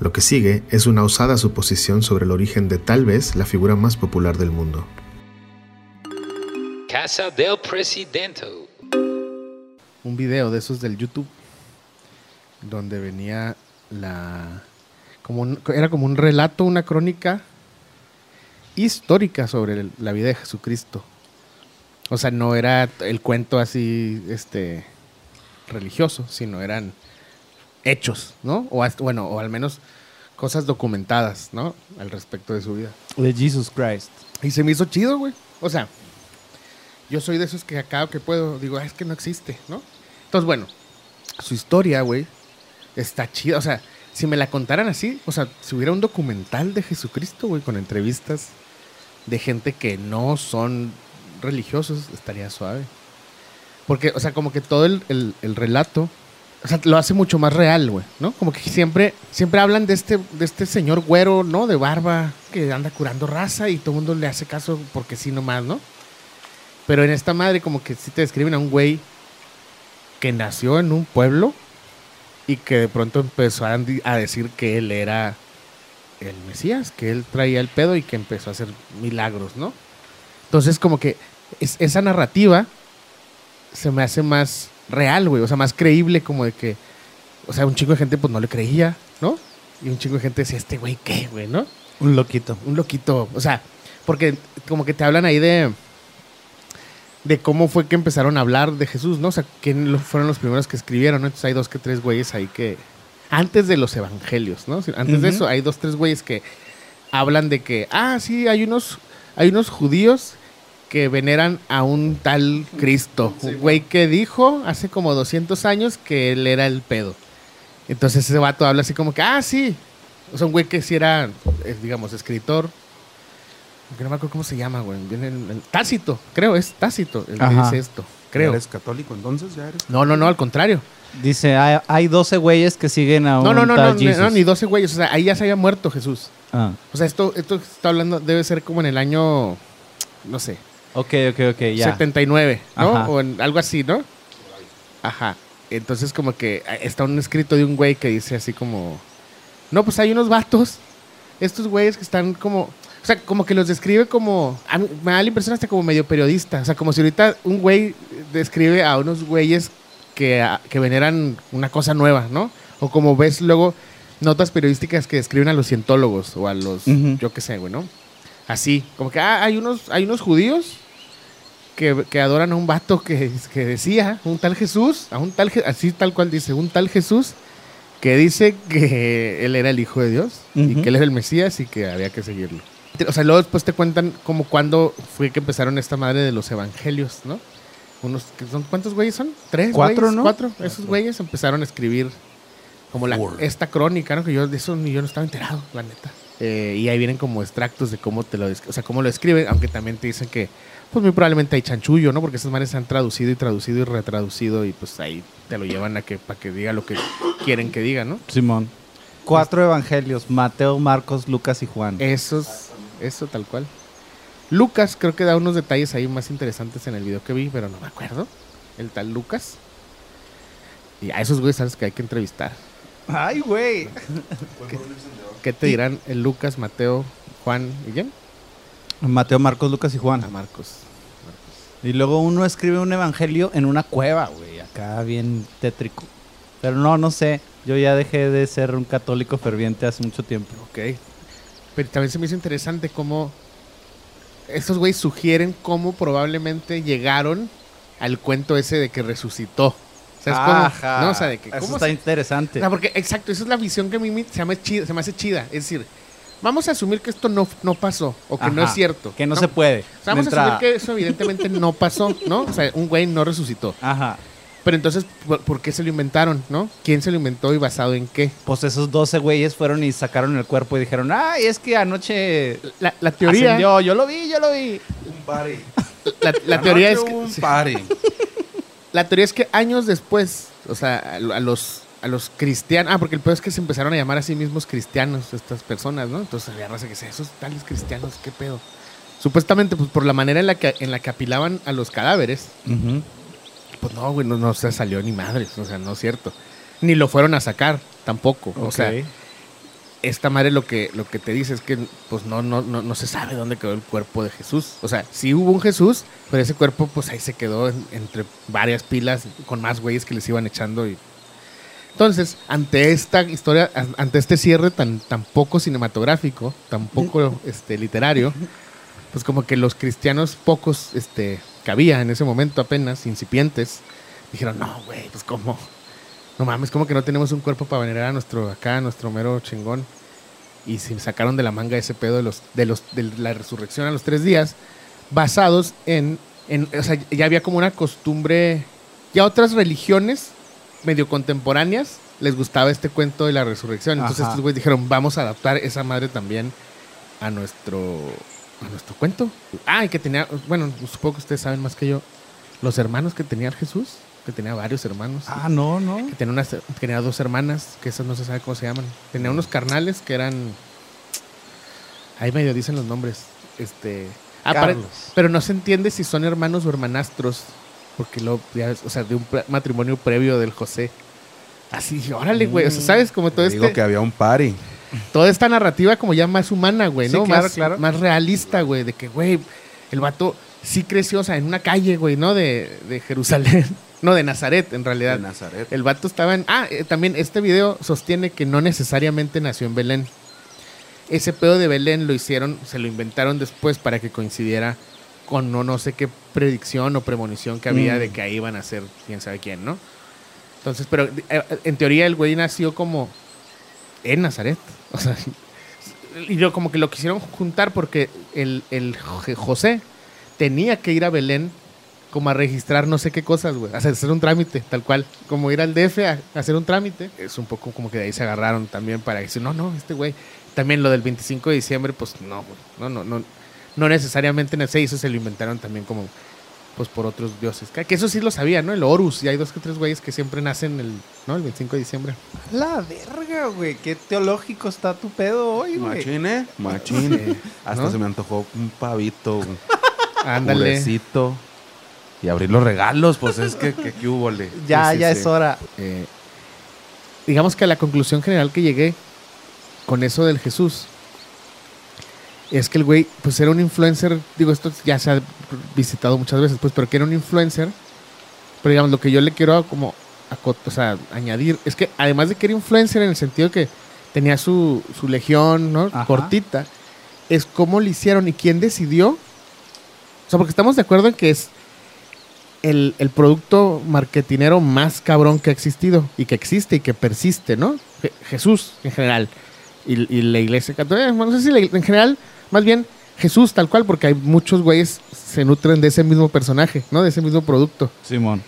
Lo que sigue es una osada suposición sobre el origen de tal vez la figura más popular del mundo. Casa del Presidente. Un video de esos del YouTube donde venía la como un- era como un relato, una crónica histórica sobre el- la vida de Jesucristo. O sea, no era el cuento así este religioso, sino eran hechos, ¿no? O hasta- bueno, o al menos cosas documentadas, ¿no? Al respecto de su vida. De Jesus Christ. Y se me hizo chido, güey. O sea, yo soy de esos que acá que puedo, digo, "Ah, es que no existe, ¿no? Entonces, bueno, su historia, güey, está chida. O sea, si me la contaran así, o sea, si hubiera un documental de Jesucristo, güey, con entrevistas de gente que no son religiosos, estaría suave. Porque, o sea, como que todo el, el- el relato, o sea, lo hace mucho más real, güey, ¿no? Como que siempre, siempre hablan de este, de este señor güero, ¿no? De barba, que anda curando raza y todo el mundo le hace caso porque sí nomás, ¿no? Pero en esta madre como que sí te describen a un güey que nació en un pueblo y que de pronto empezó a, decir que él era el Mesías, que él traía el pedo y que empezó a hacer milagros, ¿no? Entonces como que es- esa narrativa se me hace más real, güey, o sea, más creíble como de que, o sea, un chingo de gente pues no le creía, ¿no? Y un chingo de gente decía, este güey, ¿qué, güey, no? Un loquito. un loquito. O sea, porque como que te hablan ahí de. de cómo fue que empezaron a hablar de Jesús, ¿no? O sea, quién fueron los primeros que escribieron, ¿no? Entonces hay dos que tres güeyes ahí que. Antes de los evangelios, ¿no? Antes de eso, hay dos, tres güeyes que hablan de que. Ah, sí, hay unos. Hay unos judíos que veneran a un tal Cristo. un güey que dijo hace como 200 años que él era el pedo. Entonces ese vato habla así como que, ah, sí. O sea, un güey que sí era, eh, digamos, escritor. Que no me acuerdo cómo se llama, güey. Viene en- en- Tácito, creo, es Tácito el que Ajá. dice esto. Creo. ¿Eres católico entonces? ¿Ya eres? No, no, no, al contrario. Dice, hay, hay 12 güeyes que siguen a un No, no, no, tal no, Jesus. no, ni 12 güeyes. O sea, ahí ya se había muerto Jesús. Ah, O sea, esto, esto que está hablando debe ser como en el año, no sé, ok, ok, ok, ya. 79, ¿no? Ajá. O en algo así, ¿no? Ajá. Entonces como que ah, está un escrito de un güey que dice así como... No, pues hay unos vatos, estos güeyes que están como... O sea, como que los describe como... a mí me da la impresión hasta como medio periodista. O sea, como si ahorita un güey describe a unos güeyes que, ah, que veneran una cosa nueva, ¿no? O como ves luego notas periodísticas que describen a los cientólogos o a los... Yo qué sé, güey, ¿no? Así, como que ah, hay, unos, hay unos judíos que, que adoran a un vato que, que decía, un tal Jesús, a un tal, así tal cual dice, un tal Jesús que dice que él era el Hijo de Dios y que él era el Mesías y que había que seguirlo. O sea, luego después te cuentan como cuando fue que empezaron esta madre de los evangelios, ¿no? Unos, son, ¿Cuántos güeyes son? ¿Tres? Cuatro, güeyes? ¿no? Cuatro. Esos güeyes empezaron a escribir como la, esta crónica, ¿no? Que yo de eso ni yo no estaba enterado, la neta. Eh, y ahí vienen como extractos de cómo te lo, o sea, cómo lo escriben, aunque también te dicen que, pues muy probablemente hay chanchullo, ¿no? Porque esas manes se han traducido y traducido y retraducido y pues ahí te lo llevan a que, para que diga lo que quieren que diga, ¿no? Simón. Cuatro evangelios, Mateo, Marcos, Lucas y Juan. Esos, eso tal cual. Lucas creo que da unos detalles ahí más interesantes en el video que vi, pero no me acuerdo. El tal Lucas. Y a esos güeyes sabes que hay que entrevistar. Ay, güey. ¿Qué te dirán el Lucas, Mateo, Juan y quién? Mateo, Marcos, Lucas y Juan. Marcos. Y luego uno escribe un evangelio en una cueva, güey. Acá bien tétrico. Pero no, no sé. Yo ya dejé de ser un católico ferviente hace mucho tiempo. Ok. Pero también se me hizo interesante cómo estos güeyes sugieren cómo probablemente llegaron al cuento ese de que resucitó. O sea, es como, Ajá. ¿no? O sea, de que Eso cómo está se- interesante. O sea, porque, exacto, esa es la visión que a mí me- se me, chida- se me hace chida. Es decir, vamos a asumir que esto no, no pasó o que no Ajá. es cierto. Que no, se puede. O sea, vamos De a asumir que eso evidentemente no pasó, ¿no? O sea, un güey no resucitó. Ajá. Pero entonces, ¿por, por qué se lo inventaron, no? ¿Quién se lo inventó y basado en qué? Pues esos 12 güeyes fueron y sacaron el cuerpo y dijeron, ay, es que anoche La, la teoría, ascendió. Yo lo vi, yo lo vi. Un party. la, la teoría es que, un party. La teoría es que años después, o sea, a, lo- a los a los cristianos, ah, porque el peor es que se empezaron a llamar a sí mismos cristianos estas personas, ¿no? Entonces había raza que decía, esos tales cristianos, qué pedo. Supuestamente, pues por la manera en la que en la que apilaban a los cadáveres, pues no, güey, no, no se salió ni madres, o sea, no es cierto. Ni lo fueron a sacar tampoco, o sea. Esta madre lo que, lo que te dice es que pues no, no, no, no se sabe dónde quedó el cuerpo de Jesús. O sea, sí hubo un Jesús, pero ese cuerpo pues ahí se quedó en- entre varias pilas con más güeyes que les iban echando y entonces, ante esta historia, an- ante este cierre tan, tan poco cinematográfico, tan poco este, literario, pues como que los cristianos pocos este, que había en ese momento apenas, incipientes, dijeron, no, güey, pues como, no mames, como que no tenemos un cuerpo para venerar a nuestro, acá, a nuestro mero chingón. Y se sacaron de la manga ese pedo de, los, de, los, de la resurrección a los tres días, basados en, en, o sea, ya había como una costumbre, ya otras religiones medio contemporáneas les gustaba este cuento de la resurrección. Entonces Ajá. estos güeyes dijeron, vamos a adaptar esa madre también a nuestro, a nuestro cuento. Ah, y que tenía, bueno, supongo que ustedes saben más que yo, los hermanos que tenía Jesús, que tenía varios hermanos. Ah, no, no. Que tenía, unas, que tenía dos hermanas, que esas no se sabe cómo se llaman. Tenía unos carnales que eran. Ahí medio dicen los nombres. Este. ah, Carlos. pero no se entiende si son hermanos o hermanastros. Porque lo, ya o sea, de un matrimonio previo del José. Así órale, güey. O sea, ¿sabes? Como todo Te Digo este, que había un party. toda esta narrativa como ya más humana, güey, Sí, ¿no? claro, más, claro. más realista, güey. De que, güey, el vato sí creció, o sea, en una calle, güey, ¿no? De, de Jerusalén. No, de Nazaret, en realidad. De Nazaret. El vato estaba en. Ah, eh, también este video sostiene que no necesariamente nació en Belén. Ese pedo de Belén lo hicieron, se lo inventaron después para que coincidiera con no, no sé qué predicción o premonición que había Mm. de que ahí iban a ser quién sabe quién, ¿no? Entonces, pero eh, en teoría el güey nació como en Nazaret. O sea, y yo como que lo quisieron juntar porque el, el Jo- José tenía que ir a Belén como a registrar no sé qué cosas, güey. Hacer un trámite, tal cual. Como ir al DF a, hacer un trámite. Es un poco como que de ahí se agarraron también para decir, no, no, este güey. También lo del 25 de diciembre, pues no, güey. No, no, no. No necesariamente en el 6, eso se lo inventaron también como pues por otros dioses. Que eso sí lo sabía, ¿no? El Horus. Y hay dos que tres güeyes que siempre nacen el, ¿no? el 25 de diciembre. La verga, güey. Qué teológico está tu pedo hoy, güey. Machín, ¿eh? Machín. Sí. Hasta ¿No? se me antojó un pavito, Ándale. purecito. Y abrir los regalos, pues es que, que, que hubo, le. Ya, Sí, ya sí. es hora. Eh, digamos que a la conclusión general que llegué con eso del Jesús es que el güey, pues era un influencer, digo, esto ya se ha visitado muchas veces, pues, pero que era un influencer, pero digamos, lo que yo le quiero como o sea, añadir es que además de que era influencer en el sentido que tenía su, su legión, ¿no? Ajá. Cortita, es cómo lo hicieron y quién decidió. O sea, porque estamos de acuerdo en que es el, el producto marketinero más cabrón que ha existido y que existe y que persiste, ¿no? Je- Jesús en general y, y la iglesia católica, bueno, no sé si la- en general, más bien Jesús tal cual, porque hay muchos güeyes se nutren de ese mismo personaje, ¿no? De ese mismo producto. Simón.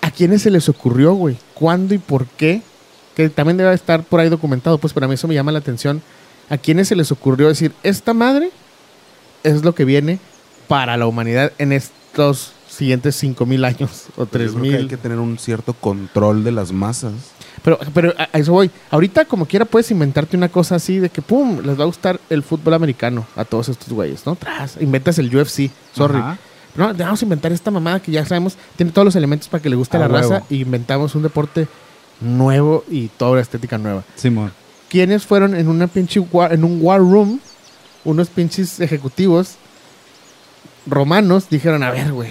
¿A quiénes se les ocurrió, güey? ¿Cuándo y por qué? Que también debe estar por ahí documentado, pues para mí eso me llama la atención. ¿A quiénes se les ocurrió decir, esta madre es lo que viene para la humanidad en estos siguientes 5000 años o Yo creo que hay 3000? que tener un cierto control de las masas. Pero, pero a eso voy. Ahorita, como quiera, puedes inventarte una cosa así de que, pum, les va a gustar el fútbol americano a todos estos güeyes, ¿no? Tras, inventas el UFC, sorry. Ajá. No, vamos a inventar esta mamada que ya sabemos, tiene todos los elementos para que le guste a la raza y inventamos un deporte nuevo y toda la estética nueva. Simón. ¿Quiénes fueron en una pinche war- en un war room? Unos pinches ejecutivos romanos dijeron, a ver, güey.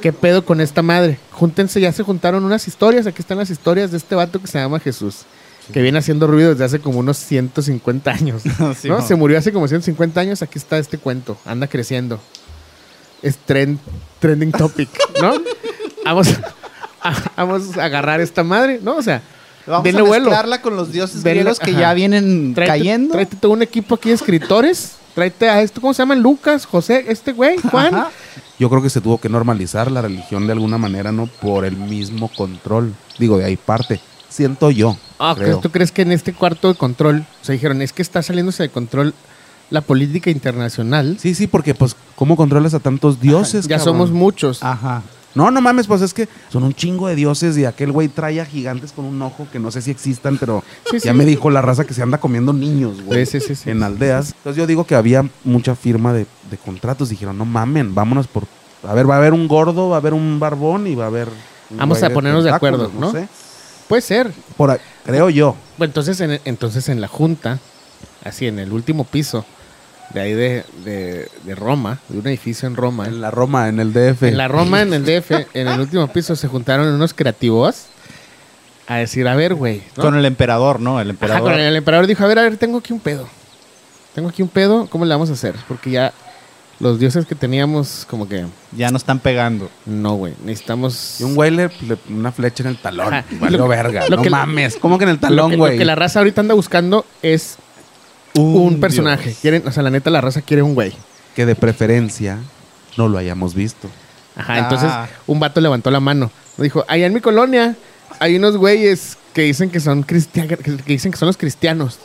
¿Qué pedo con esta madre? Júntense, ya se juntaron unas historias. Aquí están las historias de este vato que se llama Jesús. Que viene haciendo ruido desde hace como unos 150 años. ¿no? Se murió hace como 150 años. Aquí está este cuento. Anda creciendo. Es trend, trending topic, ¿no? vamos, a, vamos a agarrar esta madre, ¿no? O sea, Vamos denle a vuelo. mezclarla con los dioses Denle- griegos que ajá. ya vienen Tráete, cayendo. tráete todo un equipo aquí de escritores. Tráete a esto, ¿cómo se llaman? Lucas, José, este güey, Juan. Ajá. Yo creo que se tuvo que normalizar la religión de alguna manera, ¿no? Por el mismo control. Digo, de ahí parte. Siento yo. Ah, creo. ¿Tú crees que en este cuarto de control, o sea, dijeron, es que está saliéndose de control la política internacional? Sí, sí, porque pues, ¿cómo controlas a tantos dioses? ya cabrón? somos muchos. Ajá. No, no mames, pues es que son un chingo de dioses y aquel güey trae a gigantes con un ojo que no sé si existan, pero Sí, ya sí. me dijo la raza que se anda comiendo niños, güey. Sí, sí, sí, sí. En aldeas. Entonces yo digo que había mucha firma de, de contratos. Dijeron, no mamen, vámonos por... A ver, va a haber un gordo, va a haber un barbón y va a haber... Vamos a ponernos de acuerdo, ¿no? sé. Puede ser. Por creo yo. Bueno, entonces en, entonces en la junta, así en el último piso de ahí de, de- de Roma, de un edificio en Roma, En la Roma, en el DF. en la Roma, en el DF, en el último piso se juntaron unos creativos a decir, a ver, güey. ¿no? Con el emperador, ¿no? El Ajá, emperador. con el, el emperador dijo, a ver, a ver, tengo aquí un pedo. Tengo aquí un pedo, ¿cómo le vamos a hacer? Porque ya los dioses que teníamos, como que, Ya no están pegando. no, güey, necesitamos... Y un güey le, le- una flecha en el talón. Ajá. Valió Lo- verga. lo no que- mames. ¿Cómo que en el talón, que, lo güey? que la raza ahorita anda buscando es un, personaje. dios. Quieren, o sea, la neta, la raza quiere un güey. Que de preferencia no lo hayamos visto. Ajá, Ah. entonces un vato levantó la mano. Dijo, allá en mi colonia hay unos güeyes que dicen que son cristianos, que dicen que son los cristianos.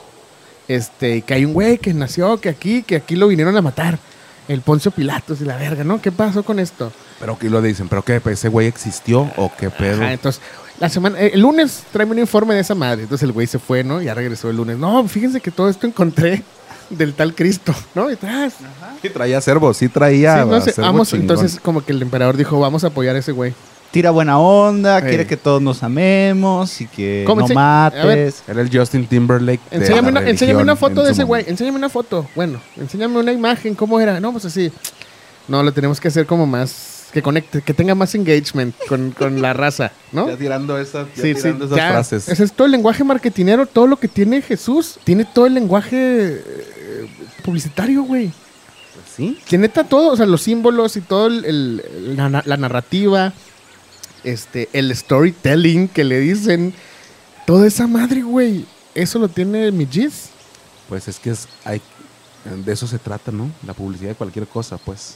Este, y que hay un güey que nació, que aquí, que aquí lo vinieron a matar. El Poncio Pilatos y la verga, ¿no? ¿Qué pasó con esto? Pero que lo dicen, ¿pero qué? ¿Ese güey existió o qué pedo? Ajá, entonces, la semana, el lunes tráeme un informe de esa madre. Entonces el güey se fue, ¿no? Ya regresó el lunes. No, fíjense que todo esto encontré del tal Cristo, ¿no? Y atrás. Sí traía cervo, sí traía Sí, no sé, vamos, entonces como que el emperador dijo, vamos a apoyar a ese güey. Tira buena onda, quiere que todos nos amemos y que ¿Cómo no mates. Era el Justin Timberlake de Enséñame la una, enséñame una foto en de ese güey. Enséñame una foto. Bueno, enséñame una imagen. ¿Cómo era? No, pues así. No, lo tenemos que hacer como más. Que conecte, que tenga más engagement con, con la raza, ¿no? Ya tirando esas, ya Sí, sí, tirando esas ya. frases. Ese es todo el lenguaje marketinero, todo lo que tiene Jesús. Tiene todo el lenguaje eh, publicitario, güey. Pues sí. Que neta todo, o sea, los símbolos y todo el, el- la, na- la narrativa, este, el storytelling que le dicen, toda esa madre, güey. Eso lo tiene mi Giz. Pues es que es, hay, de eso se trata, ¿no? La publicidad de cualquier cosa, pues.